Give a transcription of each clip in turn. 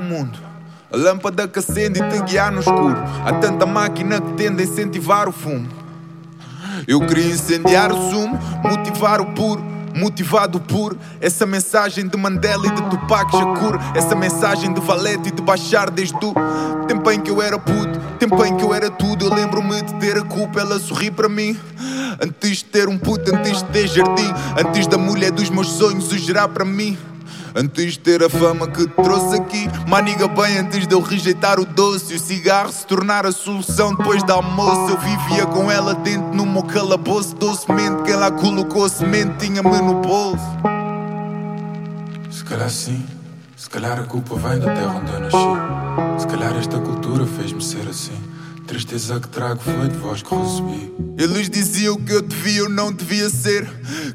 o mundo. A lâmpada que acende e te guiar no escuro. Há tanta máquina que tende a incentivar o fumo. Eu queria incendiar o sumo, motivar o puro. Motivado por essa mensagem de Mandela e de Tupac Shakur Essa mensagem de Valete e de Bachar desde o tempo em que eu era puto Tempo em que eu era tudo, eu lembro-me de ter a culpa Ela sorri para mim Antes de ter um puto, antes de ter jardim Antes da mulher dos meus sonhos o gerar para mim Antes de ter a fama que trouxe aqui Maniga bem antes de eu rejeitar o doce. O cigarro se tornar a solução depois da almoço. Eu vivia com ela dentro no meu calabouço. Docemente quem lá colocou semente tinha-me no bolso. Se calhar sim, se calhar a culpa vem da terra onde eu nasci. Se calhar esta cultura fez-me ser assim Tristeza que trago foi de voz que recebi. Eles diziam que eu devia ou não devia ser.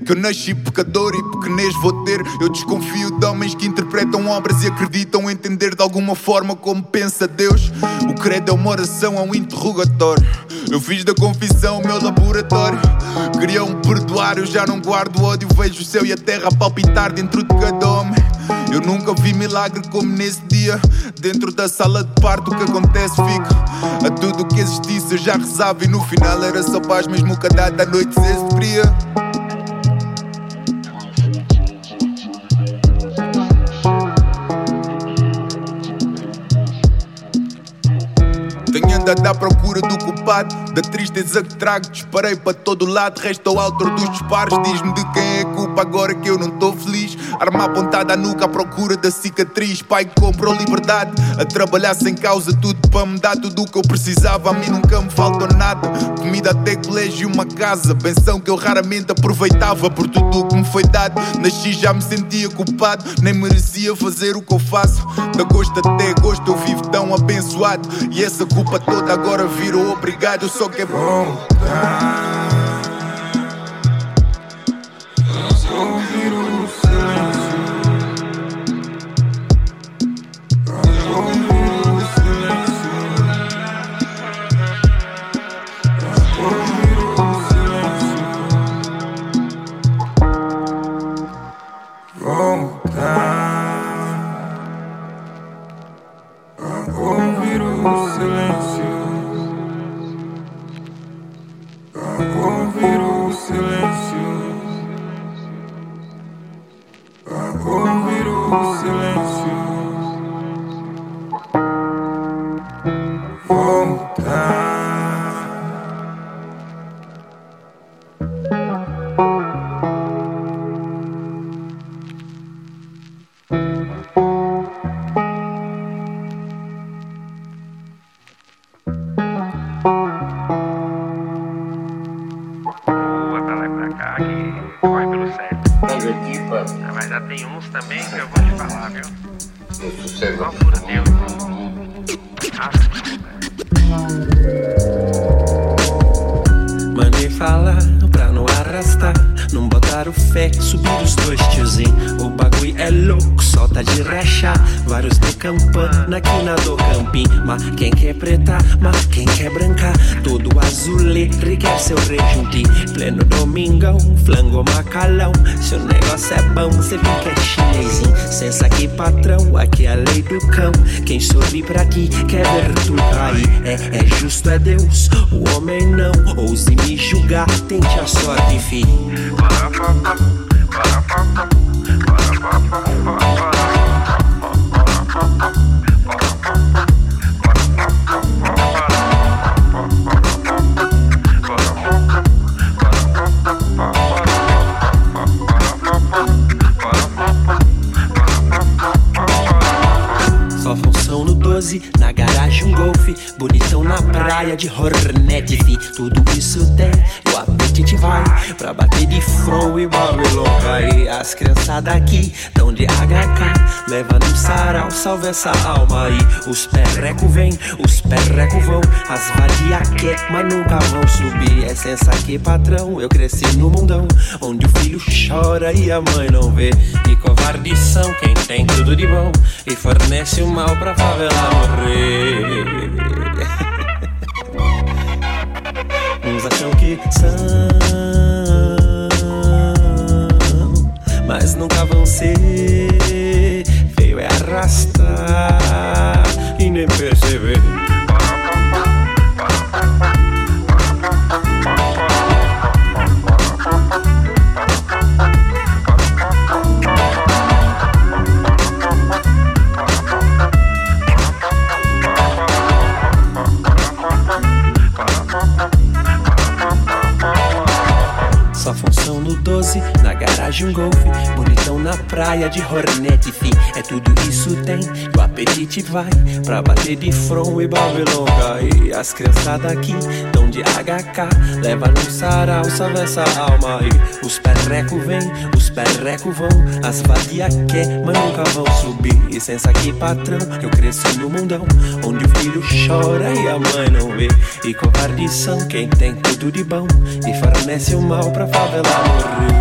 Que eu nasci pecador e pequenez vou ter. Eu desconfio de homens que interpretam obras e acreditam entender de alguma forma como pensa Deus. O credo é uma oração, é um interrogatório. Eu fiz da confissão o meu laboratório. Queriam perdoar, eu já não guardo ódio. Vejo o céu e a terra palpitar dentro de cada homem. Eu nunca vi milagre como nesse dia. Dentro da sala de parto, o que acontece fica. A tudo que existisse eu já rezava e no final era só paz, mesmo que a data noite se fria. Tenho andado à procura do culpado Da tristeza que trago, disparei para todo lado Resta o autor dos disparos. Diz-me de quem é a culpa agora que eu não estou feliz. Arma apontada à nuca à procura da cicatriz. Pai que comprou liberdade A trabalhar sem causa. Tudo para me dar tudo o que eu precisava. A mim nunca me faltou nada. Comida até colégio e uma casa. Pensão que eu raramente aproveitava. Por tudo o que me foi dado Nasci já me sentia culpado. Nem merecia fazer o que eu faço. Da gosto até gosto eu vivo tão abençoado. E essa culpa toda agora virou obrigado, só que é Aqui, patrão, eu cresci no mundão, onde o filho chora e a mãe não vê. E covardes são quem tem tudo de bom e fornece o mal pra favela morrer. Uns acham que são, praia de Hornet, fi É tudo isso tem, e o apetite vai Pra bater de front e Babylon cai As criançadas aqui tão de HK Leva no sarau, salve essa alma. Aí Os perreco vem, os perreco vão As vadia quer, mas nunca vão subir. Licença aqui patrão, eu cresci no mundão Onde o filho chora e a mãe não vê. E covardes são quem tem tudo de bom E fornece o mal pra favela morrer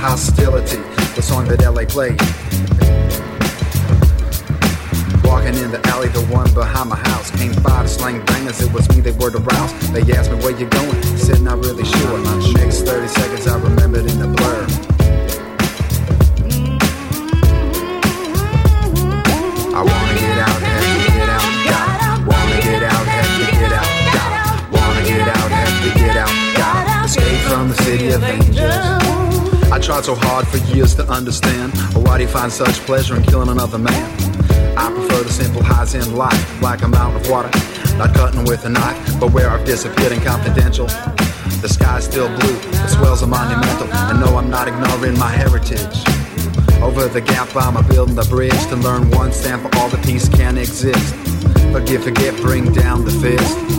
hostility, the song that LA played. Walking in the alley, the one behind my house. Came five slang bangers, it was me they were aroused. They asked me where you going, said not really sure. so hard for years to understand. Or why do you find such pleasure in killing another man? I prefer the simple highs in life, like a mountain of water, not cutting with a knife. but where I've disappeared and confidential. The sky's still blue, the swells are monumental, and no, I'm not ignoring my heritage. Over the gap, I'm a building the bridge to learn one step for all the peace can exist. Forgive, forget, bring down the fist.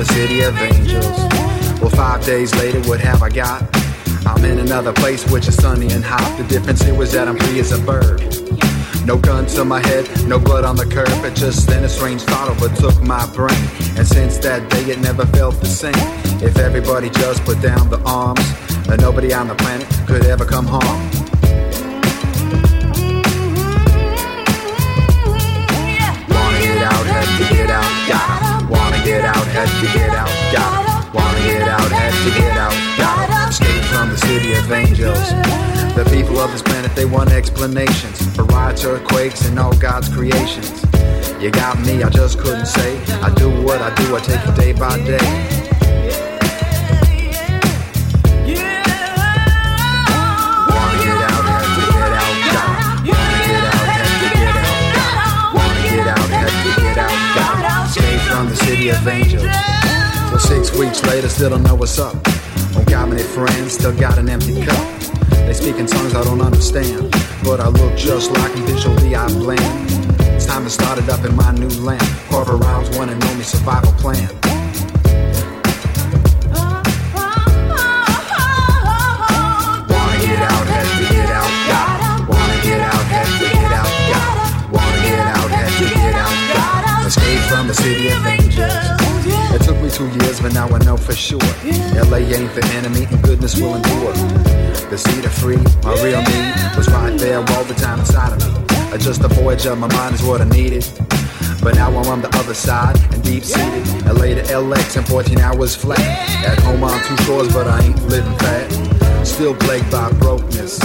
The city of angels. Well, five days later, what have I got? I'm in another place which is sunny and hot. The difference here was that I'm free as a bird. No gun to my head, no blood on the curb. It just then a strange thought overtook my brain. And since that day, it never felt the same. If everybody just put down the arms, then nobody on the planet could ever come harm. Wanna get out, have to get out, gotta. Get out, have to get out, gotta. Wanna get out, have to get out, gotta. Escape from the city of angels. The people of this planet, they want explanations for riots, earthquakes, and all God's creations. You got me, I just couldn't say. I do what I do, I take it day by day. City of angels. Well, six weeks later, still don't know what's up. Don't got many friends, still got an empty cup. They speak in tongues I don't understand, but I look just like them visually I blend. It's time to start it up in my new land. Carve around one and only survival plan. Wanna get out, have to get out, gotta. Wanna get out, have to get out, gotta. Wanna get out, have to get out, gotta. Escape from the city of two years, but now I know for sure. LA ain't the enemy, and goodness will endure. The sea to free, my real need was right there all the time inside of me. Uh, Just a voyage of my mind is what I needed. But now I'm on the other side and deep seated. LA to LX in 14 hours flat. At home on two shores, but I ain't living fat. Still plagued by brokenness.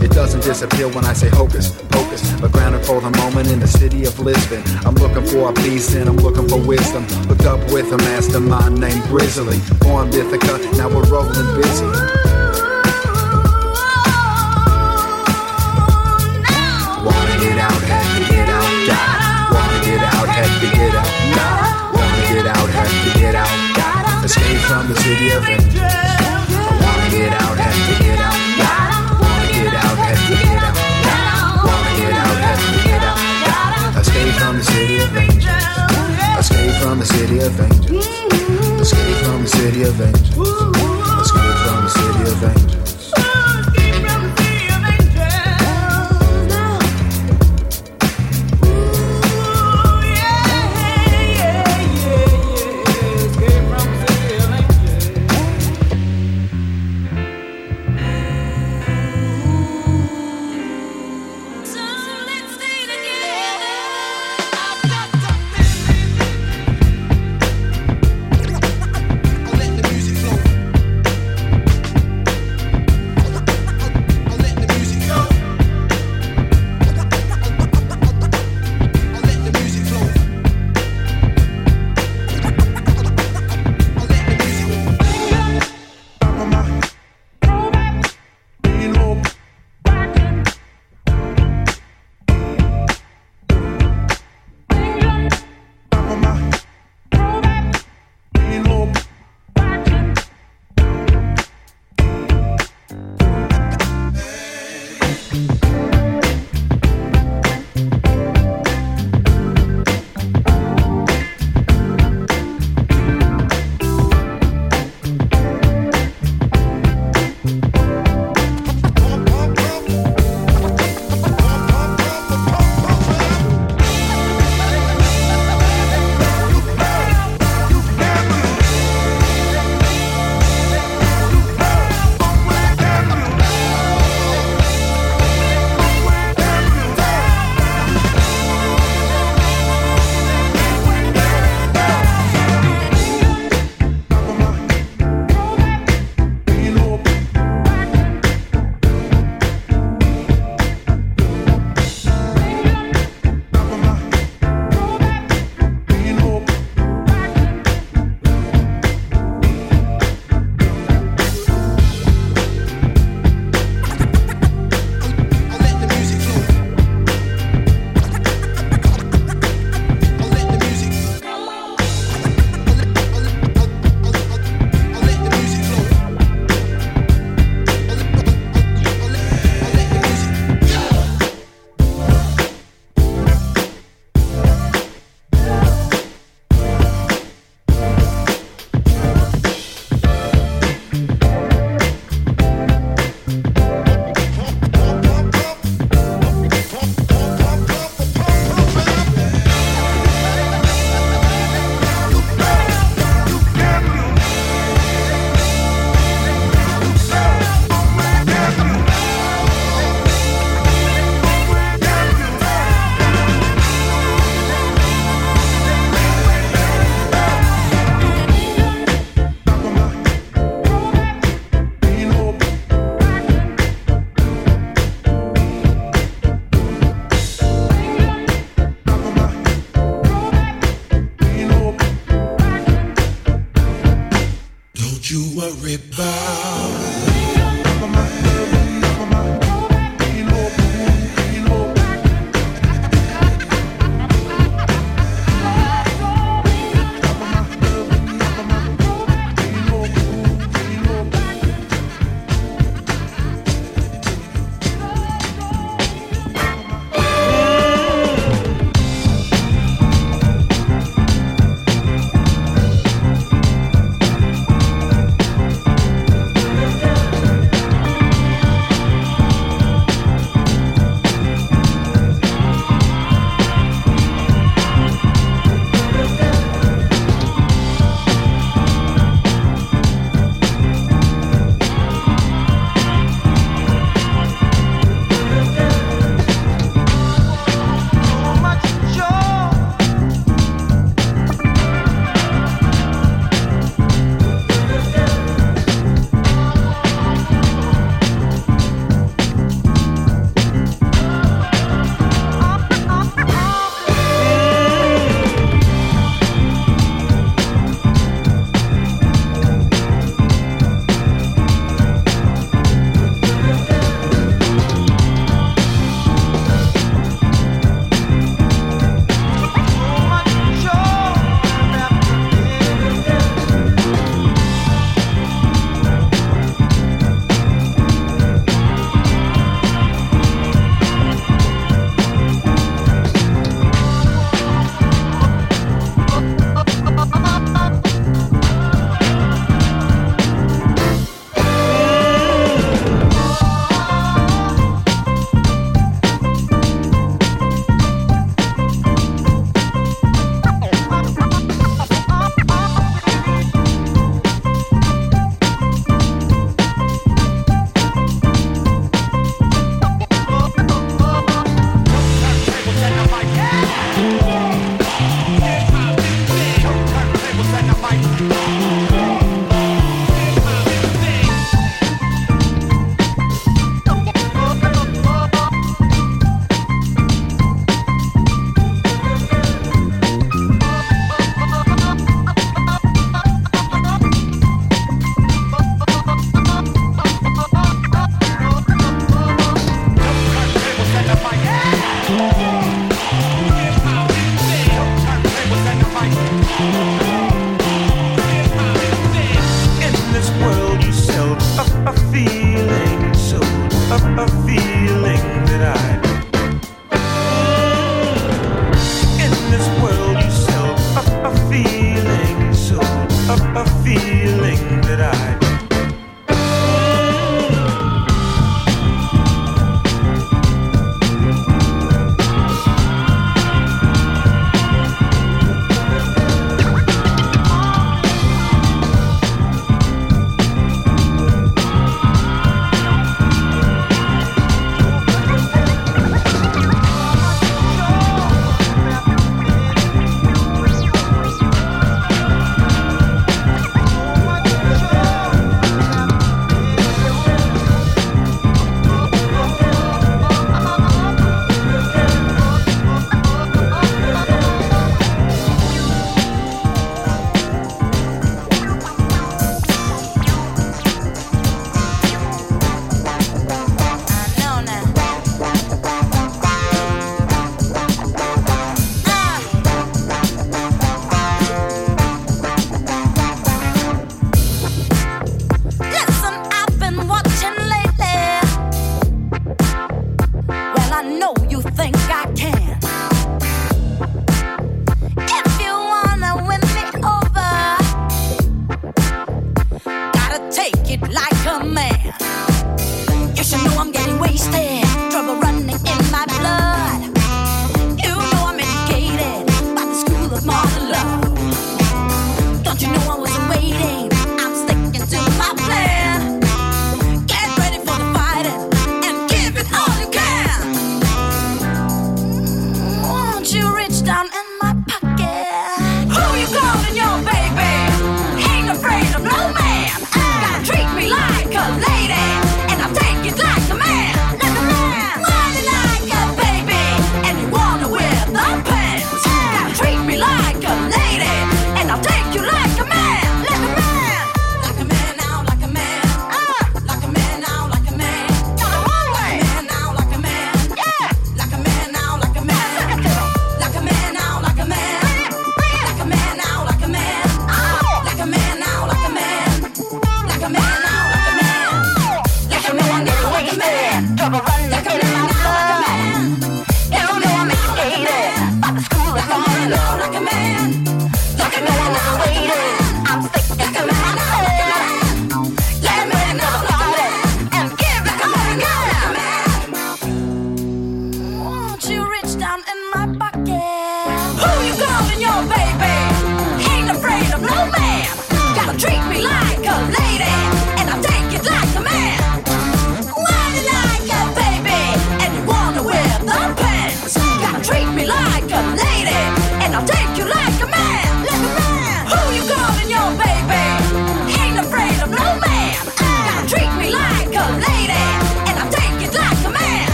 It doesn't disappear when I say hocus pocus, but grounded for the moment in the city of Lisbon. I'm looking for a peace and I'm looking for wisdom. Hooked up with a mastermind named Grizzly. Born Ithaca, now we're rolling busy. Escape from the city of angels. Wanna get out, have to get out, Escape from the city of angels. Escape from the city of angels. Escape from the city of angels. Escape from the city of angels.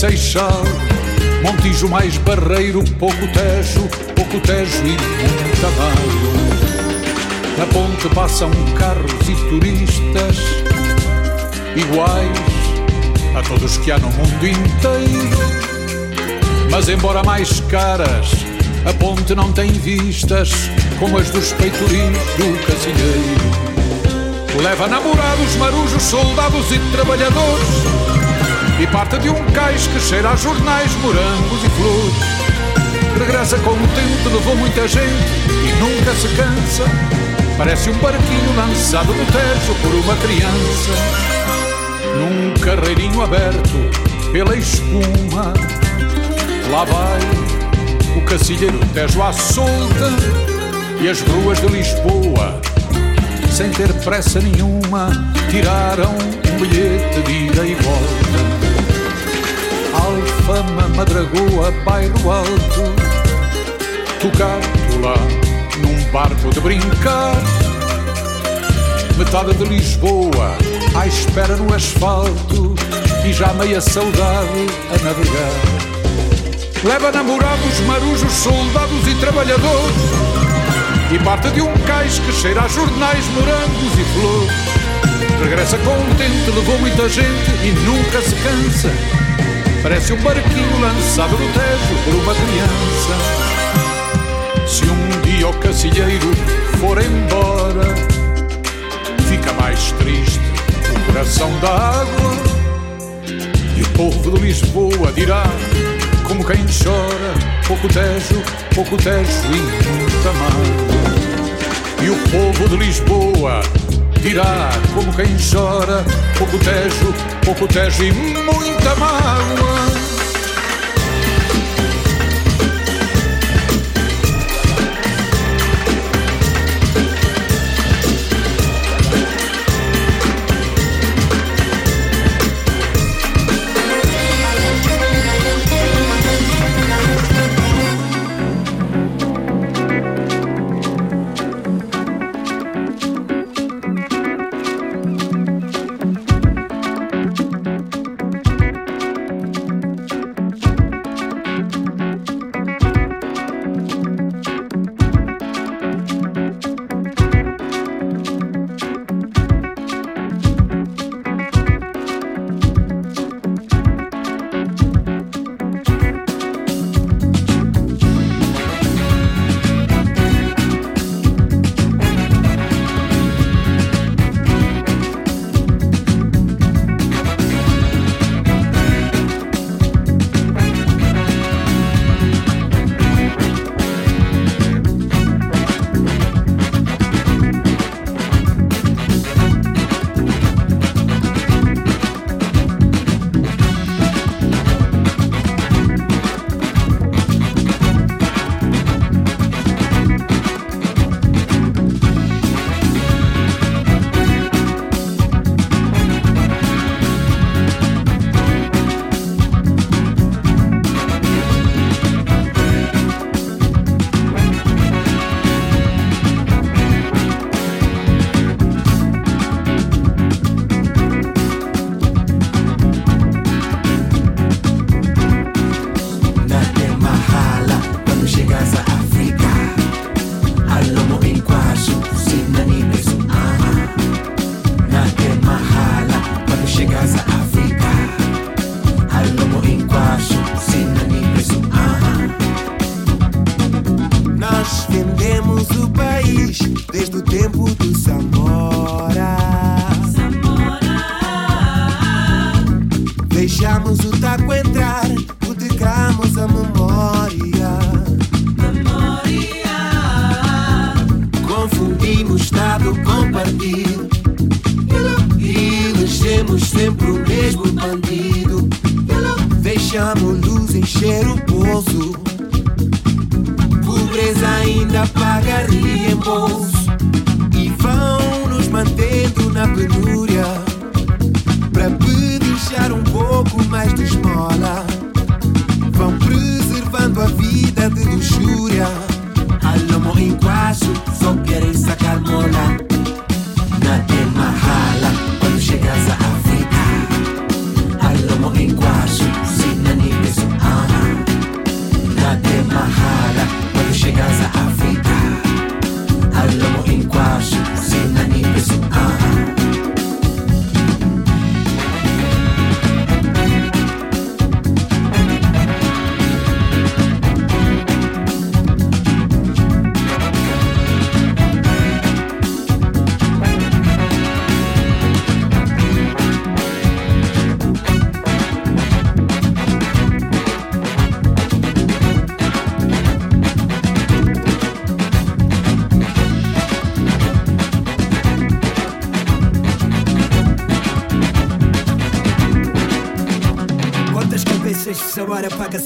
Seixal, Montijo mais Barreiro, pouco Tejo, pouco Tejo e muita Maio. Na ponte passam carros e turistas iguais a todos que há no mundo inteiro. Mas embora mais caras, a ponte não tem vistas como as dos peitoris do cacilheiro. Leva namorados, marujos, soldados e trabalhadores e parte de um cais que cheira a jornais, morangos e flores. Regressa contente, levou muita gente e nunca se cansa. Parece um barquinho lançado no teto por uma criança. Num carreirinho aberto pela espuma, lá vai o cacilheiro Tejo à solta e as ruas de Lisboa, sem ter pressa nenhuma, tiraram um bilhete de ida e volta. Alfama, Madragoa, Bairro Alto, tocado lá num barco de brincar. Metade de Lisboa à espera no asfalto e já meia saudade a navegar. Leva namorados, marujos, soldados e trabalhadores E parte de um cais que cheira a jornais, morangos e flores. Regressa contente, levou muita gente e nunca se cansa. Parece um barquinho lançado no tejo por uma criança. Se um dia o cacilheiro for embora Fica mais triste o coração d'água E o povo de Lisboa dirá como quem chora, pouco tejo, pouco tejo e muita mágoa. E o povo de Lisboa dirá, como quem chora, pouco tejo, pouco tejo e muita mágoa.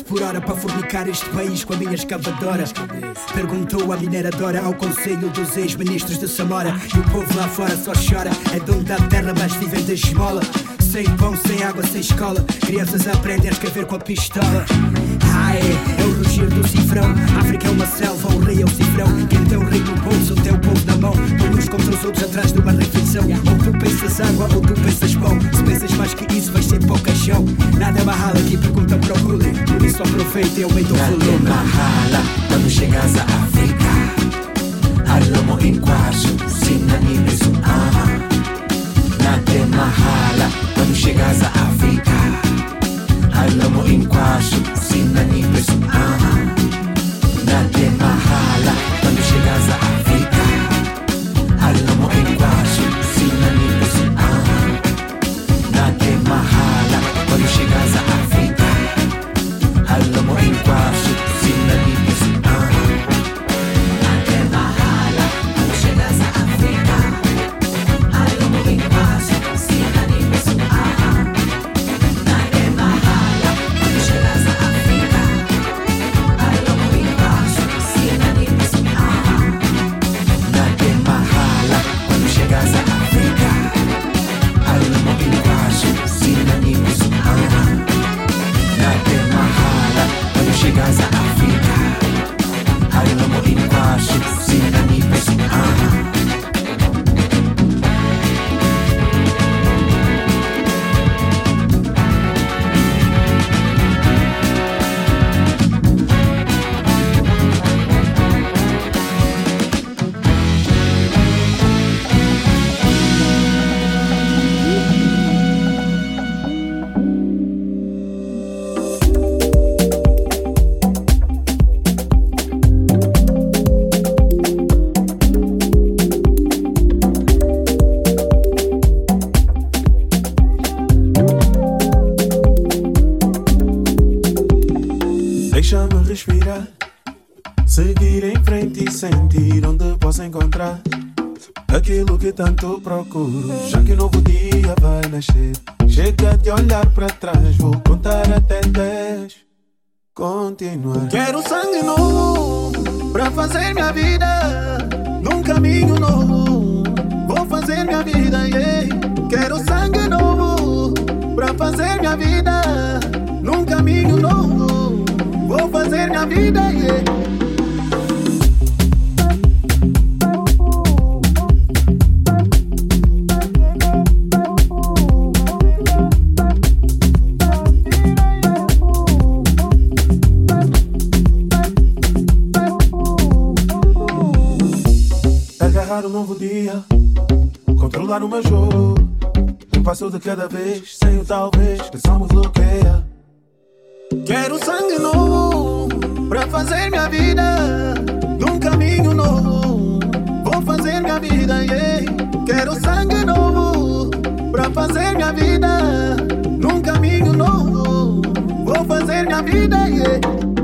Por hora para fornicar este país com a minha escavadora. Perguntou a mineradora ao conselho dos ex-ministros de Samora. E o povo lá fora só chora. É dono da terra, mas vive de esmola. Sem pão, sem água, sem escola. Crianças aprendem a escrever com a pistola. Ai, é o rugir do cifrão. África é uma selva, o rei é o cifrão. Quem tem o rei no bolso, tem o povo na mão. Põe uns contra os outros atrás de uma refeição. Ou tu pensas água, ou tu pensas pão. Se pensas mais que isso, vais ser para o caixão. Nada é barrala aqui, pergunta para o Gulli. Por isso aproveita e aumenta o volume. mahala quando chegas a África. Alomo em quase, sinanime su ama. Nate mahala quando chegas a África. Alomo em quase, sinanime su ama. Nate mahala quando chegas a África. Alomo em quase, sinanime su ama. Nate mahala quando chegas a África. Tanto procuro. Já que um novo dia vai nascer, chega de olhar para trás, vou contar até 10. Continuar. Quero sangue novo para fazer minha vida num caminho novo. Vou fazer minha vida, yeah. Quero sangue novo para fazer minha vida num caminho novo. Vou fazer minha vida, yeah. Agarrar um novo dia, controlar o meu jogo. Um passo de cada vez, sem o talvez, que só me bloqueia. Quero sangue novo pra fazer minha vida num caminho novo. Vou fazer minha vida, yeah. Quero sangue novo pra fazer minha vida num caminho novo. Vou fazer minha vida, yeah.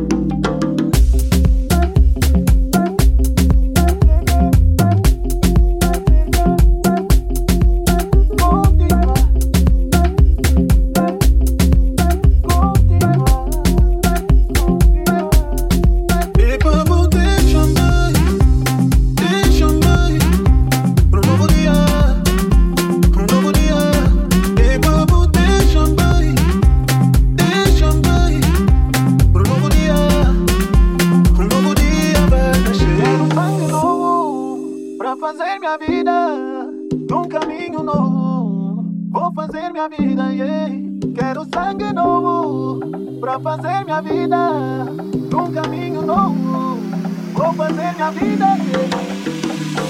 Fazer minha vida, yeah Quero sangue novo pra fazer minha vida num caminho novo. Vou fazer minha vida, yeah.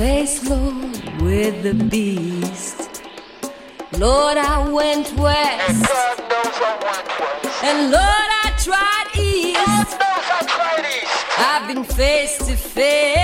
face slow with the beast. Lord, I went west. And Lord, I tried east. I've been face to face.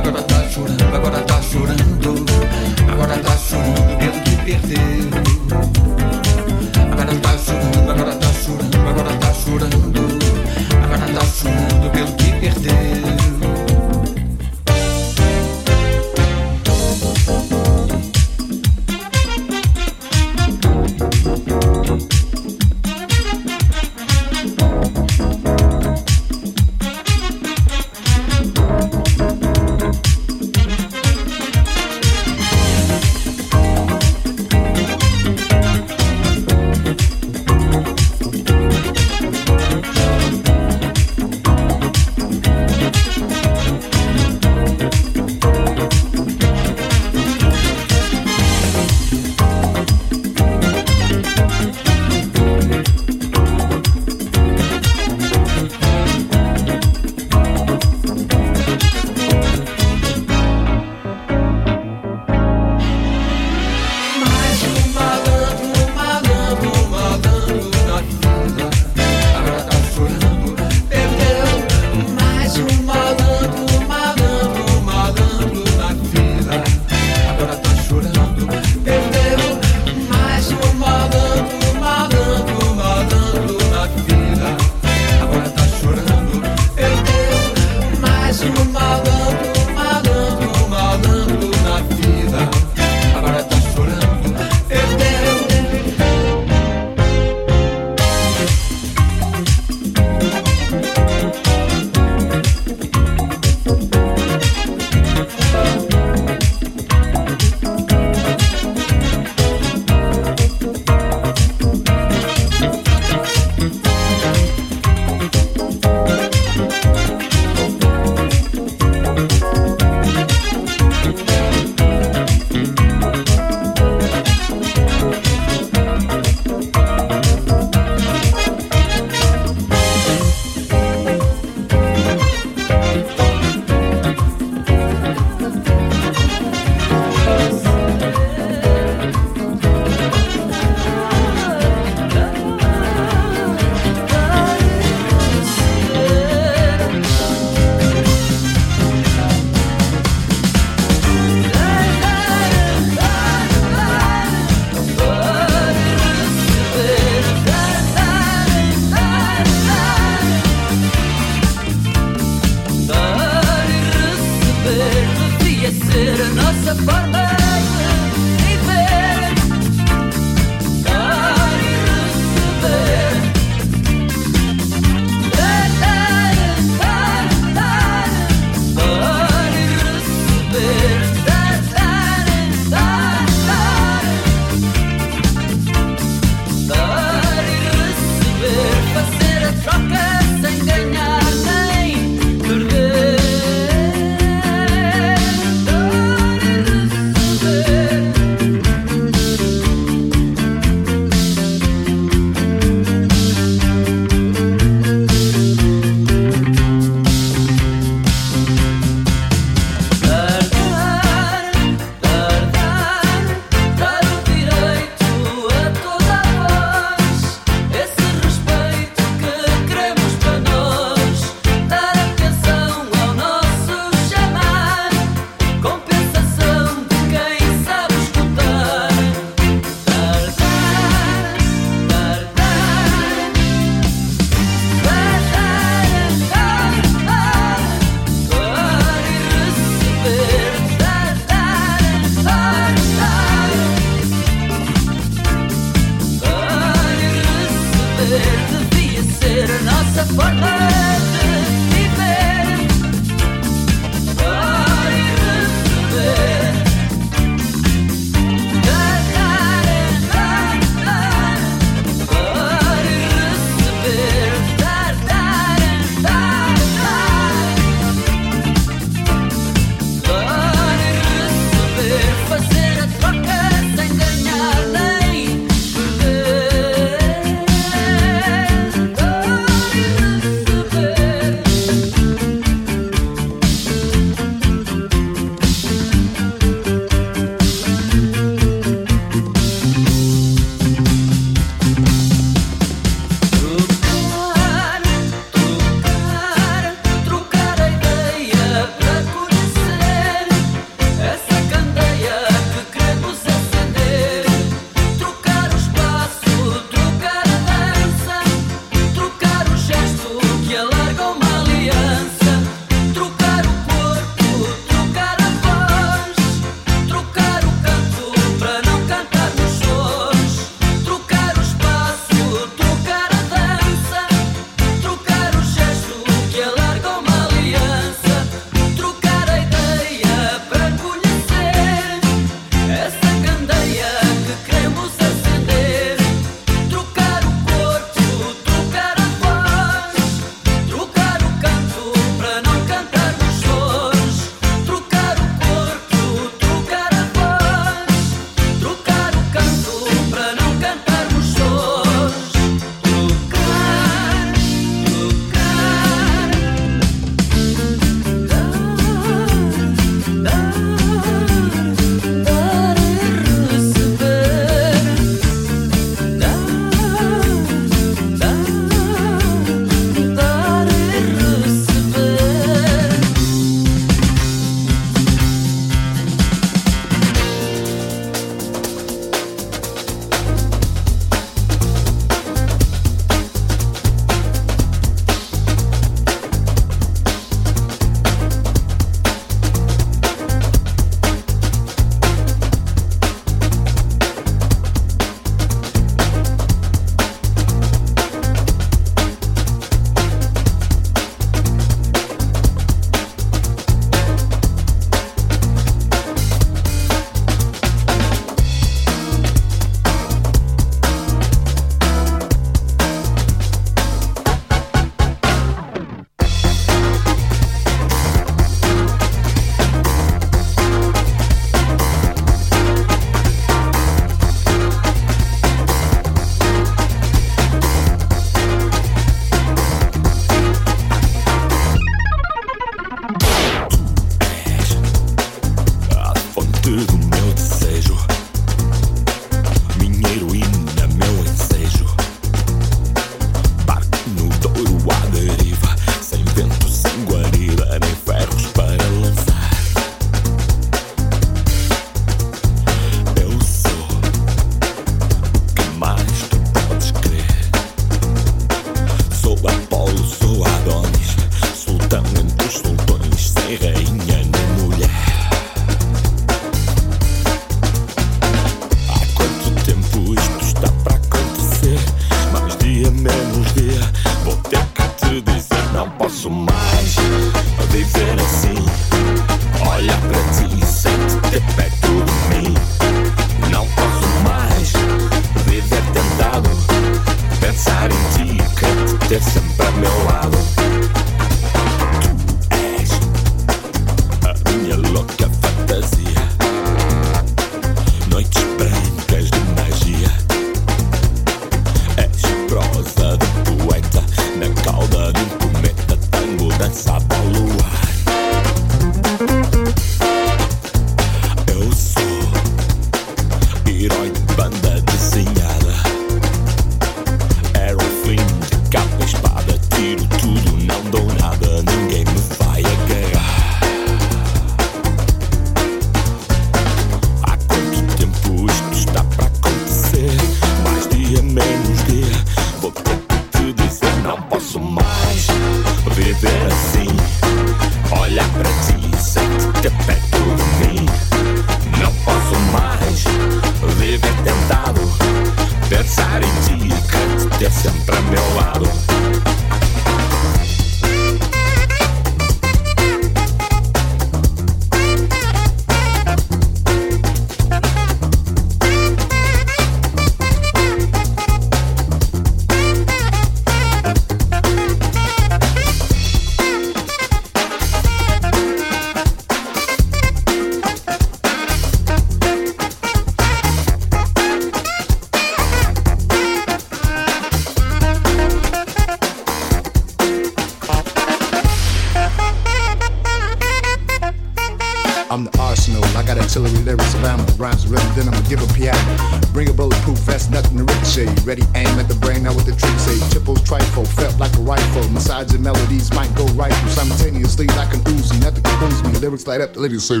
slide up the lady and say,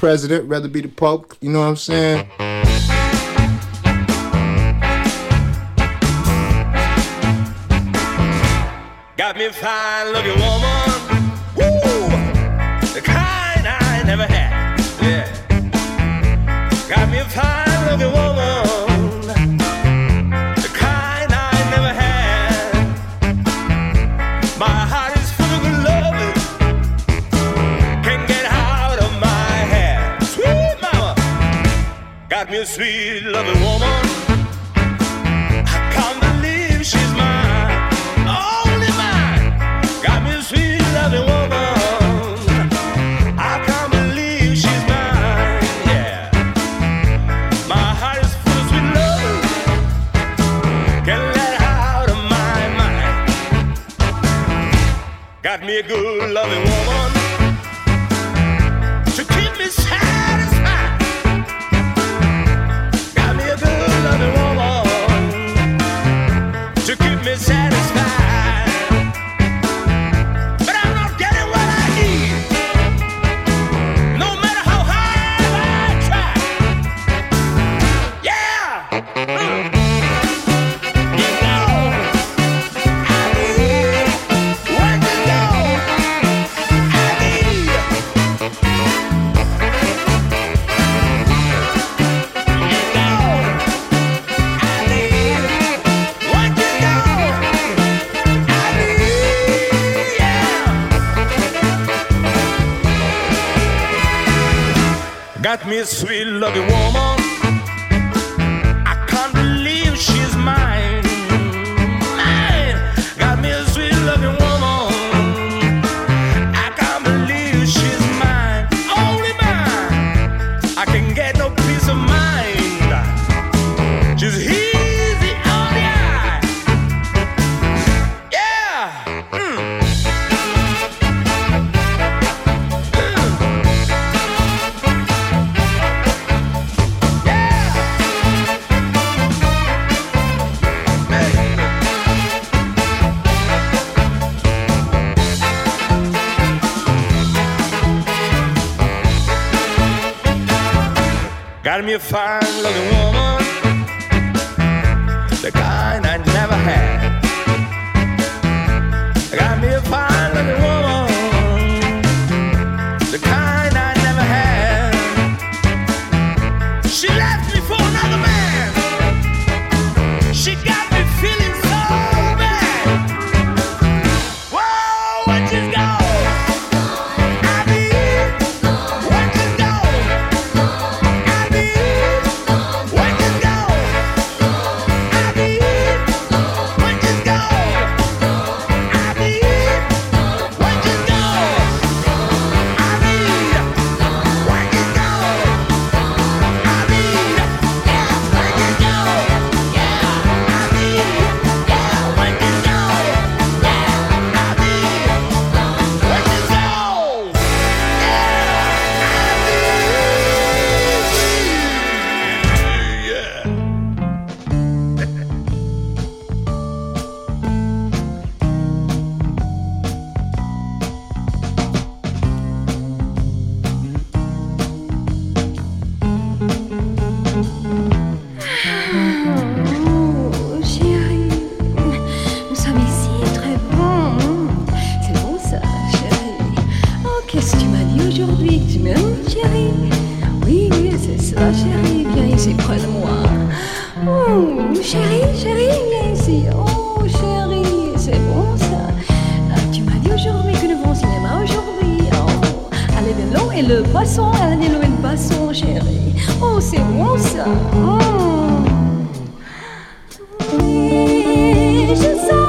president, rather be the Pope. You know what I'm saying? me afastar et le basson, allez-le le poisson chérie. Oh, c'est bon ça. Oh. Oui, je sais.